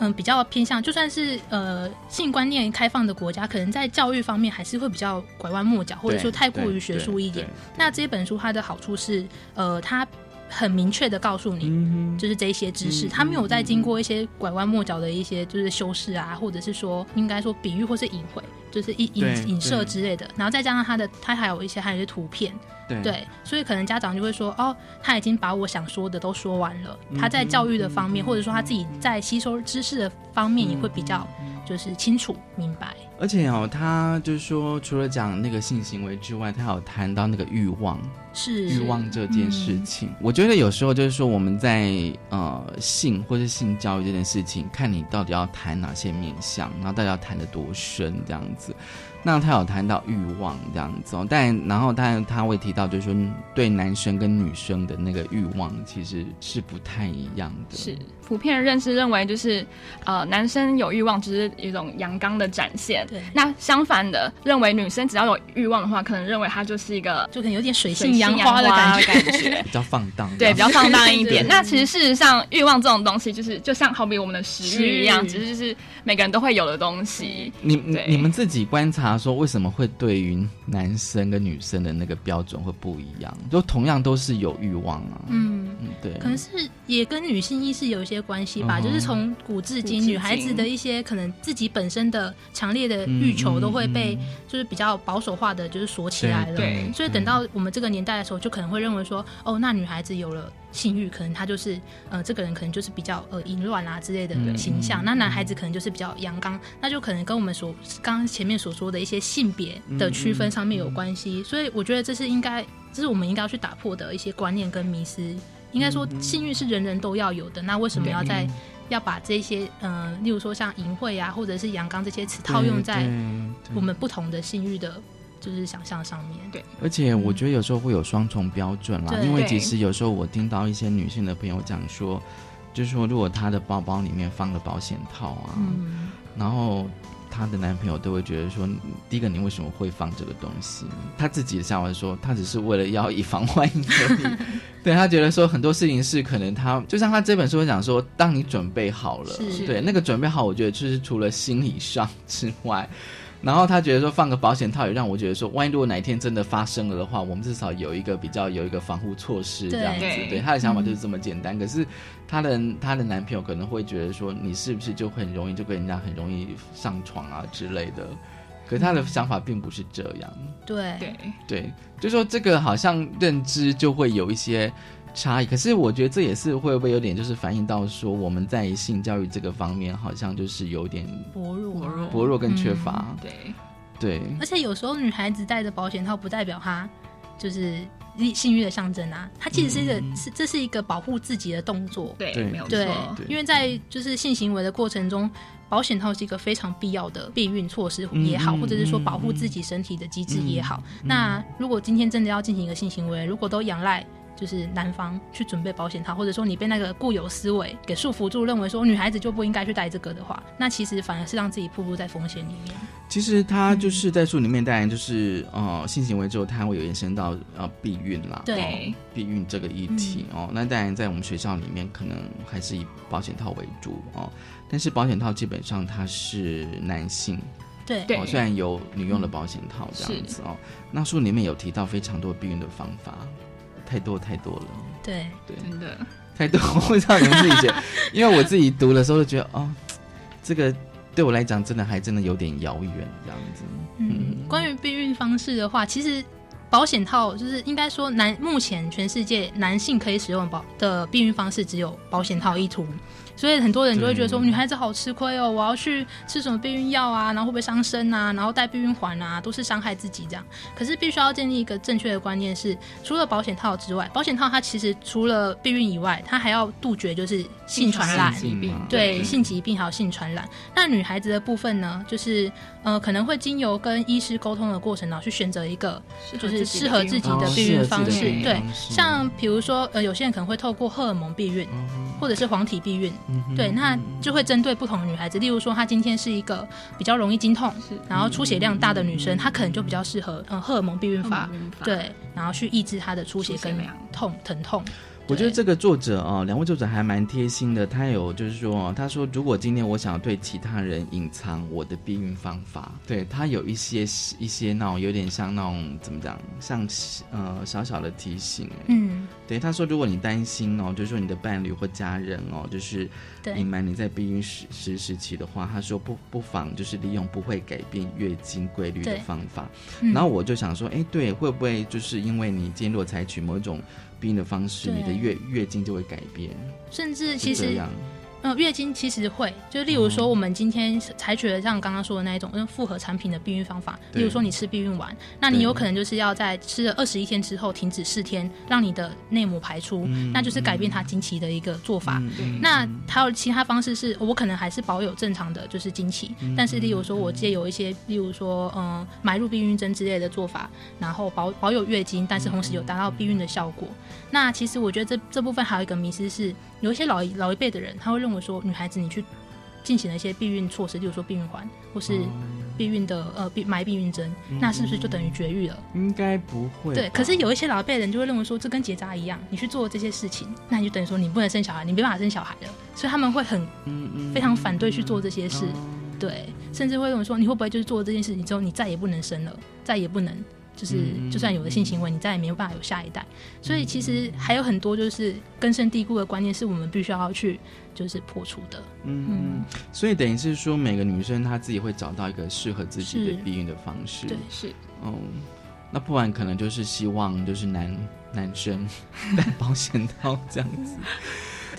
嗯，比较偏向，就算是呃性观念开放的国家，可能在教育方面还是会比较拐弯抹角，或者说太过于学术一点。那这本书它的好处是，呃，它很明确的告诉你，就是这些知识，他没有再经过一些拐弯抹角的一些就是修饰啊，或者是说应该说比喻或是隐晦，就是影影影射之类的。然后再加上他的，他还有一些还有一些图片。对，所以可能家长就会说，哦，他已经把我想说的都说完了。他在教育的方面，或者说他自己在吸收知识的方面，也会比较就是清楚明白。而且哦，他就是说，除了讲那个性行为之外，他有谈到那个欲望，是欲望这件事情。我觉得有时候就是说，我们在呃性或是性教育这件事情，看你到底要谈哪些面向，然后到底要谈的多深这样子。那他有谈到欲望这样子，哦，但然后他他会提到，就是说对男生跟女生的那个欲望其实是不太一样的。是普遍认识认为，就是呃男生有欲望只是一种阳刚的展现。对。那相反的，认为女生只要有欲望的话，可能认为她就是一个就可能有点水性杨花的感觉，比较放荡。对，比较放荡一点。那其实事实上，欲望这种东西，就是就像好比我们的食欲一样，只是就是每个人都会有的东西。你你们自己观察。他说：“为什么会对于男生跟女生的那个标准会不一样？就同样都是有欲望啊。嗯嗯，对，可能是也跟女性意识有一些关系吧。就是从古至今，女孩子的一些可能自己本身的强烈的欲求都会被就是比较保守化的，就是锁起来了。对，所以等到我们这个年代的时候，就可能会认为说，哦，那女孩子有了。”性欲可能她就是呃，这个人可能就是比较呃淫乱啊之类的形象。那男孩子可能就是比较阳刚，那就可能跟我们所刚刚前面所说的一些性别的区分上面有关系。所以我觉得这是应该，这是我们应该要去打破的一些观念跟迷思。应该说性欲是人人都要有的，那为什么要在要把这些呃，例如说像淫秽啊，或者是阳刚这些词套用在我们不同的性欲的？就是想象上面。对，而且我觉得有时候会有双重标准啦，因为其实有时候我听到一些女性的朋友讲说，就是说如果她的包包里面放了保险套啊，然后她的男朋友都会觉得说，第一个你为什么会放这个东西？她自己的想法说，她只是为了要以防万一而已。对她觉得说很多事情是可能她就像她这本书讲说，当你准备好了，对那个准备好，我觉得就是除了心理上之外。然后他觉得说放个保险套也让我觉得说，万一如果哪一天真的发生了的话，我们至少有一个比较有一个防护措施这样子。对他的想法就是这么简单。可是他的他的男朋友可能会觉得说，你是不是就很容易就跟人家很容易上床啊之类的？可他的想法并不是这样。对对对，就说这个好像认知就会有一些差异。可是我觉得这也是会不会有点就是反映到说我们在性教育这个方面好像就是有点薄弱，薄弱薄弱跟缺乏。对对，而且有时候女孩子戴着保险套不代表她就是性欲的象征啊，它其实是一个是这是一个保护自己的动作。对，没有错。因为在就是性行为的过程中。保险套是一个非常必要的避孕措施也好，或者是说保护自己身体的机制也好。那如果今天真的要进行一个性行为，如果都仰赖就是男方去准备保险套，或者说你被那个固有思维给束缚住，认为说女孩子就不应该去戴这个的话，那其实反而是让自己暴露在风险里面。其实他就是在书里面，当然就是呃性行为之后，他会有延伸到呃避孕啦，对避孕这个议题哦。那当然在我们学校里面，可能还是以保险套为主哦。但是保险套基本上它是男性，对哦，虽然有女用的保险套这样子哦，那书里面有提到非常多避孕的方法，太多太多了，对。对，真的。太多，我不知道你们自己觉，因为我自己读的时候就觉得哦，这个对我来讲真的还真的有点遥远这样子。嗯，关于避孕方式的话，其实保险套就是应该说男目前全世界男性可以使用保的避孕方式只有保险套一途。所以很多人就会觉得说，女孩子好吃亏哦，我要去吃什么避孕药啊，然后会不会伤身啊，然后戴避孕环啊，都是伤害自己这样。可是必须要建立一个正确的观念是，除了保险套之外，保险套它其实除了避孕以外，它还要杜绝就是性传染，对性疾病还有性传染。那女孩子的部分呢，就是呃可能会经由跟医师沟通的过程然后，去选择一个就是适合自己的避孕方式。对，像比如说呃有些人可能会透过荷尔蒙避孕，或者是黄体避孕。对，那就会针对不同的女孩子，例如说，她今天是一个比较容易经痛，然后出血量大的女生，她可能就比较适合嗯荷尔蒙避孕法，对，然后去抑制她的出血跟痛疼痛。我觉得这个作者哦，两位作者还蛮贴心的。他有就是说，他说如果今天我想要对其他人隐藏我的避孕方法，对他有一些一些那种有点像那种怎么讲，像呃小小的提醒。嗯，对，他说如果你担心哦，就是说你的伴侣或家人哦，就是隐瞒你在避孕时时时期的话，他说不不妨就是利用不会改变月经规律的方法。然后我就想说，哎，对，会不会就是因为你今天如果采取某一种。避孕的方式，你的月月经就会改变，甚至其实。嗯，月经其实会，就例如说，我们今天采取了像刚刚说的那一种用复合产品的避孕方法，例如说你吃避孕丸，那你有可能就是要在吃了二十一天之后停止四天，让你的内膜排出，那就是改变它经期的一个做法。那还有其他方式是，我可能还是保有正常的就是经期，但是例如说我借有一些，例如说嗯埋入避孕针之类的做法，然后保保有月经，但是同时有达到避孕的效果。那其实我觉得这这部分还有一个迷思是。有一些老一老一辈的人，他会认为说，女孩子你去进行了一些避孕措施，例如说避孕环或是避孕的呃避埋避孕针，那是不是就等于绝育了？应该不会。对，可是有一些老一辈人就会认为说，这跟结扎一样，你去做这些事情，那你就等于说你不能生小孩，你没办法生小孩了，所以他们会很非常反对去做这些事，对，甚至会认为说，你会不会就是做这件事情之后，你再也不能生了，再也不能。就是，就算有了性行为，你再也没有办法有下一代。所以其实还有很多就是根深蒂固的观念，是我们必须要去就是破除的。嗯，所以等于是说，每个女生她自己会找到一个适合自己的避孕的方式。对，是。哦，那不然可能就是希望就是男男生 戴保险套这样子。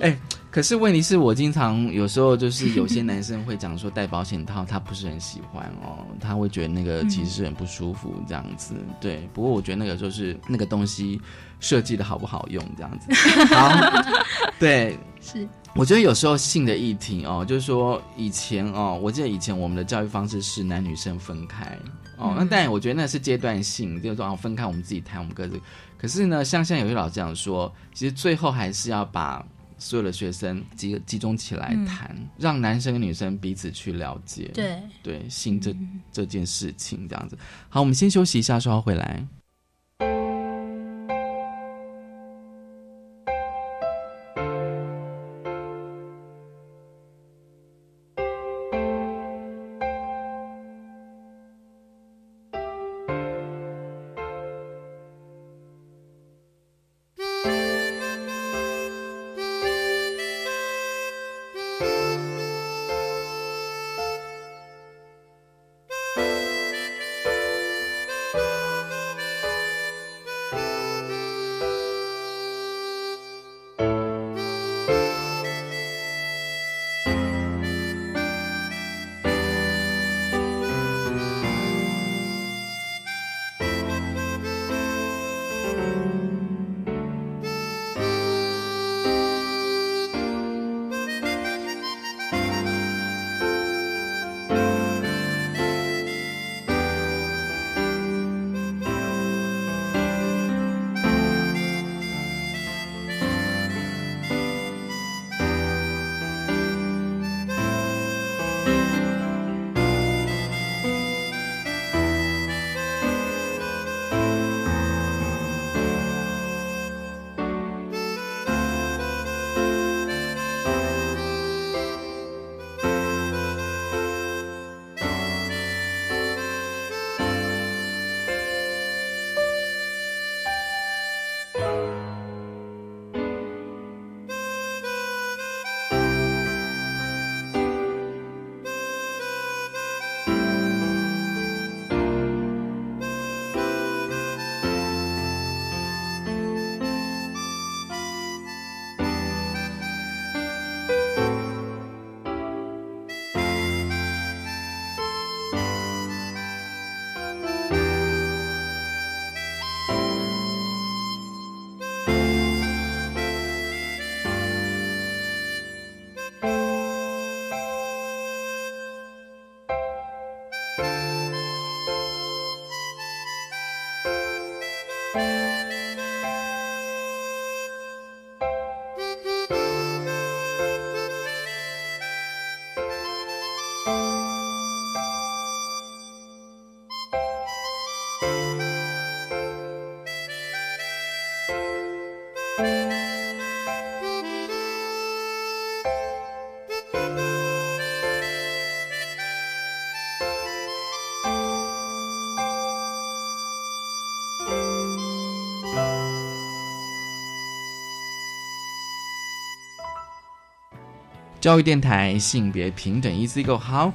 哎。可是问题是我经常有时候就是有些男生会讲说戴保险套他不是很喜欢哦，他会觉得那个其实是很不舒服这样子。对，不过我觉得那个就是那个东西设计的好不好用这样子。好，对，是。我觉得有时候性的议题哦，就是说以前哦，我记得以前我们的教育方式是男女生分开哦，那但我觉得那是阶段性，就是说哦分开我们自己谈我们各自。可是呢，像现在有些老师讲说，其实最后还是要把。所有的学生集集中起来谈，让男生跟女生彼此去了解，对对性这这件事情这样子。好，我们先休息一下，稍后回来。教育电台性别平等 Easy Go 好，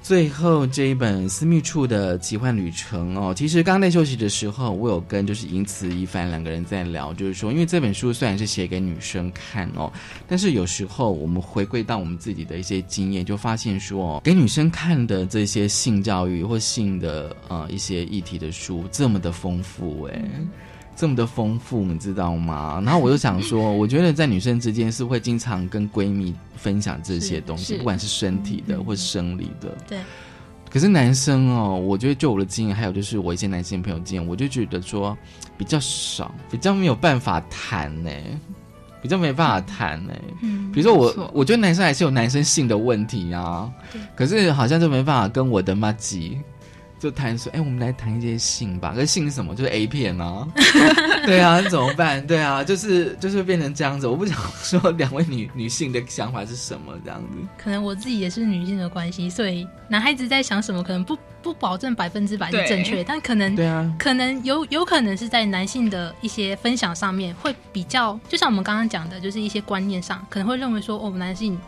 最后这一本私密处的奇幻旅程哦，其实刚在休息的时候，我有跟就是银慈一凡两个人在聊，就是说，因为这本书虽然是写给女生看哦，但是有时候我们回归到我们自己的一些经验，就发现说，给女生看的这些性教育或性的呃一些议题的书这么的丰富哎。这么的丰富，你知道吗？然后我就想说，我觉得在女生之间是会经常跟闺蜜分享这些东西，不管是身体的或生理的。对。可是男生哦，我觉得就我的经验，还有就是我一些男性朋友经验，我就觉得说比较少，比较没有办法谈呢，比较没办法谈呢。嗯。比如说我，我觉得男生还是有男生性的问题啊。可是好像就没办法跟我的妈吉。就谈说，哎，我们来谈一些性吧。可是性是什么？就是 A 片啊。对啊，怎么办？对啊，就是就是变成这样子。我不想说两位女女性的想法是什么这样子。可能我自己也是女性的关系，所以男孩子在想什么，可能不不保证百分之百是正确，但可能对啊，可能有有可能是在男性的一些分享上面会比较，就像我们刚刚讲的，就是一些观念上可能会认为说，哦，男性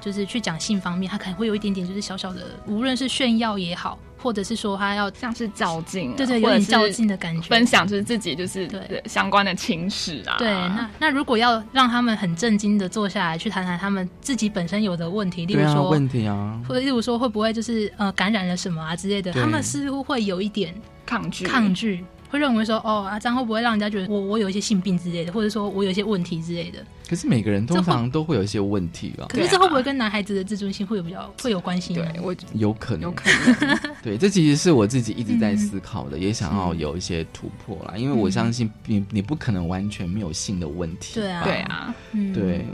就是去讲性方面，他可能会有一点点就是小小的，无论是炫耀也好。或者是说他要像是较劲，对对，有点较劲的感觉，分享就是自己就是对。相关的情史啊。对，那那如果要让他们很震惊的坐下来去谈谈他们自己本身有的问题，例如说问题啊，或者例如说会不会就是呃感染了什么啊之类的，他们似乎会有一点抗拒。抗拒。会认为说哦啊，这样会不会让人家觉得我我有一些性病之类的，或者说我有一些问题之类的？可是每个人通常都会有一些问题啊。可是这会不会跟男孩子的自尊心会有比较会有关系？对我有可能，有可能。对，这其实是我自己一直在思考的，也想要有一些突破啦。因为我相信你你不可能完全没有性的问题。对啊，对啊，对。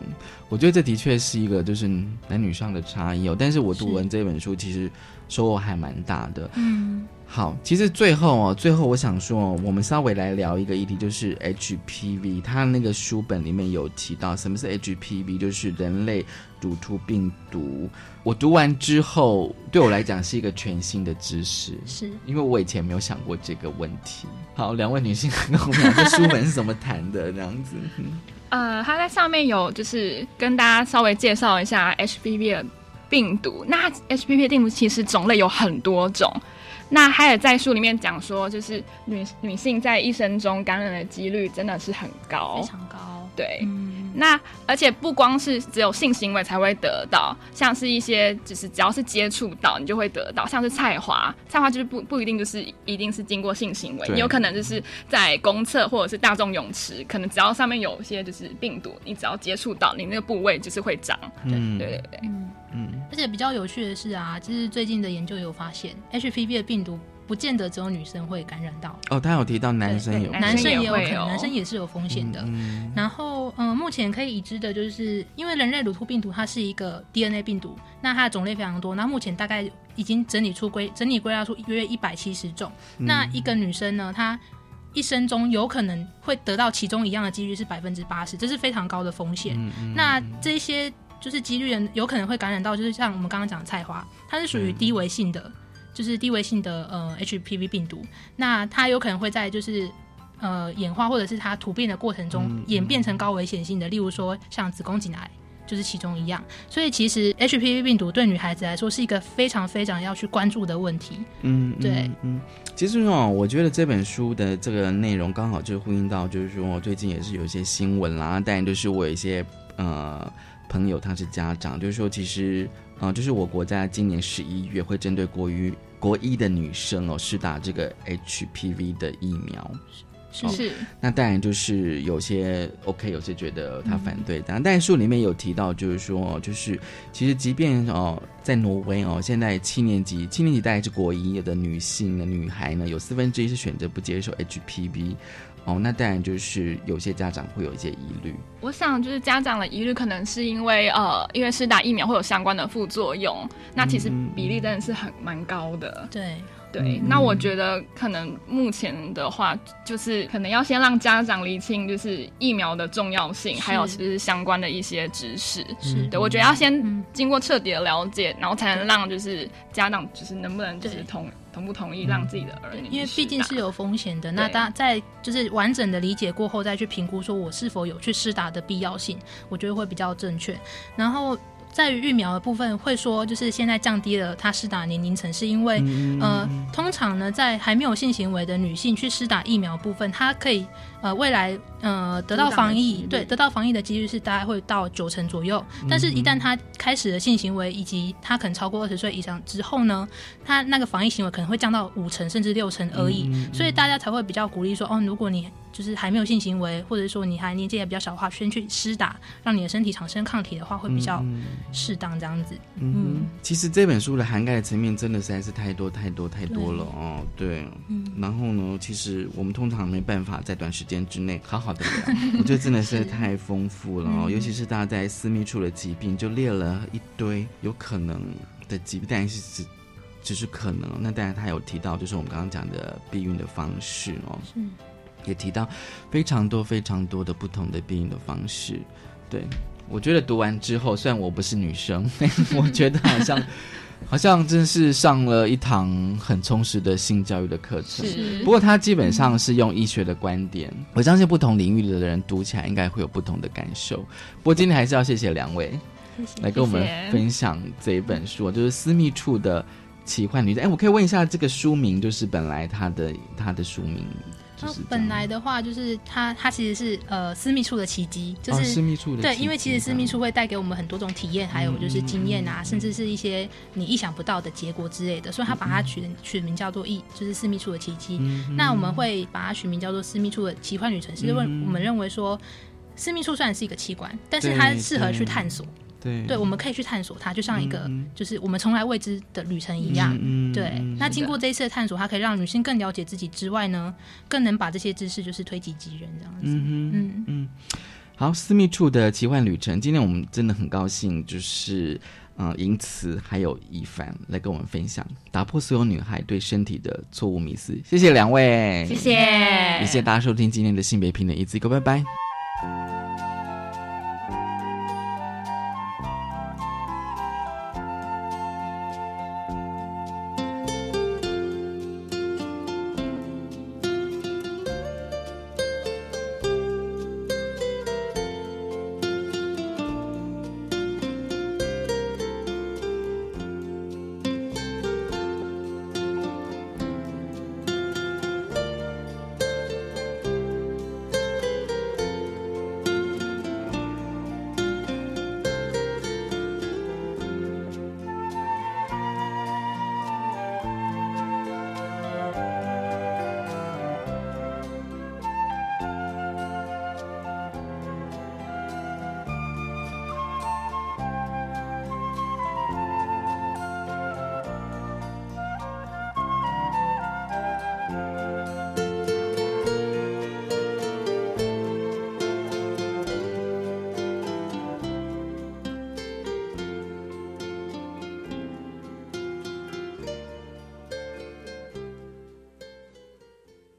我觉得这的确是一个就是男女上的差异哦。但是我读完这本书，其实收获还蛮大的。嗯。好，其实最后哦，最后我想说，我们稍微来聊一个议题，就是 HPV。它那个书本里面有提到什么是 HPV，就是人类乳突病毒。我读完之后，对我来讲是一个全新的知识，是因为我以前没有想过这个问题。好，两位女性跟我们讲，这书本是怎么谈的？这样子。呃，它在上面有就是跟大家稍微介绍一下 HPV 的病毒。那 HPV 病毒其实种类有很多种。那海尔在书里面讲说，就是女女性在一生中感染的几率真的是很高，非常高。对，那而且不光是只有性行为才会得到，像是一些就是只要是接触到你就会得到，像是菜花，菜花就是不不一定就是一定是经过性行为，你有可能就是在公厕或者是大众泳池，可能只要上面有一些就是病毒，你只要接触到你那个部位就是会长。对对对对。嗯，而且比较有趣的是啊，就是最近的研究有发现，HPV 的病毒不见得只有女生会感染到。哦，他有提到男生有，男生也有可能，男生也是有风险的。然后，嗯，目前可以已知的就是，因为人类乳突病毒它是一个 DNA 病毒，那它的种类非常多。那目前大概已经整理出归整理归纳出约一百七十种。那一个女生呢，她一生中有可能会得到其中一样的几率是百分之八十，这是非常高的风险。那这些。就是几率人有可能会感染到，就是像我们刚刚讲的菜花，它是属于低危性的，就是低危性的呃 HPV 病毒。那它有可能会在就是呃演化或者是它突变的过程中演变成高危险性的，例如说像子宫颈癌就是其中一样。所以其实 HPV 病毒对女孩子来说是一个非常非常要去关注的问题。嗯，对，嗯，其实哦，我觉得这本书的这个内容刚好就呼应到，就是说最近也是有一些新闻啦，但就是我有一些呃。朋友他是家长，就是说，其实啊，就是我国在今年十一月会针对国于国一的女生哦，是打这个 HPV 的疫苗。是是，那当然就是有些 OK，有些觉得他反对。但但书里面有提到，就是说，就是其实即便哦，在挪威哦，现在七年级七年级大概是国一的女性的女孩呢，有四分之一是选择不接受 HPV。哦，那当然就是有些家长会有一些疑虑。我想，就是家长的疑虑可能是因为呃，因为是打疫苗会有相关的副作用。那其实比例真的是很蛮高的。对，对，那我觉得可能目前的话，就是可能要先让家长厘清，就是疫苗的重要性，还有就是相关的一些知识。是对，我觉得要先经过彻底的了解，然后才能让就是家长就是能不能就是同同不同意让自己的儿女，因为毕竟是有风险的。那当在就是完整的理解过后，再去评估说我是否有去施打的必要性，我觉得会比较正确。然后。在于疫苗的部分，会说就是现在降低了它施打年龄层，是因为呃，通常呢，在还没有性行为的女性去施打疫苗部分，她可以呃未来呃得到防疫，对得到防疫的几率是大概会到九成左右。但是，一旦她开始了性行为，以及她可能超过二十岁以上之后呢，她那个防疫行为可能会降到五成甚至六成而已。所以大家才会比较鼓励说，哦，如果你就是还没有性行为，或者说你还年纪也比较小的话，先去施打，让你的身体产生抗体的话，会比较适当这样子。嗯，其实这本书的涵盖的层面真的实在是太多太多太多了哦。对，嗯，然后呢，其实我们通常没办法在短时间之内好好的聊，我觉得真的是太丰富了哦。尤其是大家在私密处的疾病，就列了一堆有可能的疾病，但是只只是可能。那当然他有提到，就是我们刚刚讲的避孕的方式哦。是。也提到非常多非常多的不同的避孕的方式，对我觉得读完之后，虽然我不是女生，我觉得好像 好像真是上了一堂很充实的性教育的课程。不过它基本上是用医学的观点，我相信不同领域的人读起来应该会有不同的感受。不过今天还是要谢谢两位来跟我们分享这一本书，就是私密处的奇幻女子。哎，我可以问一下，这个书名就是本来它的它的书名。本来的话，就是它，它其实是呃私密处的奇迹，就是私密处的对，因为其实私密处会带给我们很多种体验，还有就是经验啊，甚至是一些你意想不到的结果之类的，所以它把它取取名叫做“一”，就是私密处的奇迹。那我们会把它取名叫做“私密处的奇幻旅程”，是因为我们认为说，私密处虽然是一个器官，但是它适合去探索。对，对，我们可以去探索它，就像一个就是我们从来未知的旅程一样。对，那经过这一次的探索，它可以让女性更了解自己之外呢，更能把这些知识就是推己及人这样子。嗯嗯嗯。好，私密处的奇幻旅程，今天我们真的很高兴，就是嗯，银慈还有一凡来跟我们分享，打破所有女孩对身体的错误迷思。谢谢两位，谢谢，谢谢大家收听今天的性别平等一字一个，拜拜。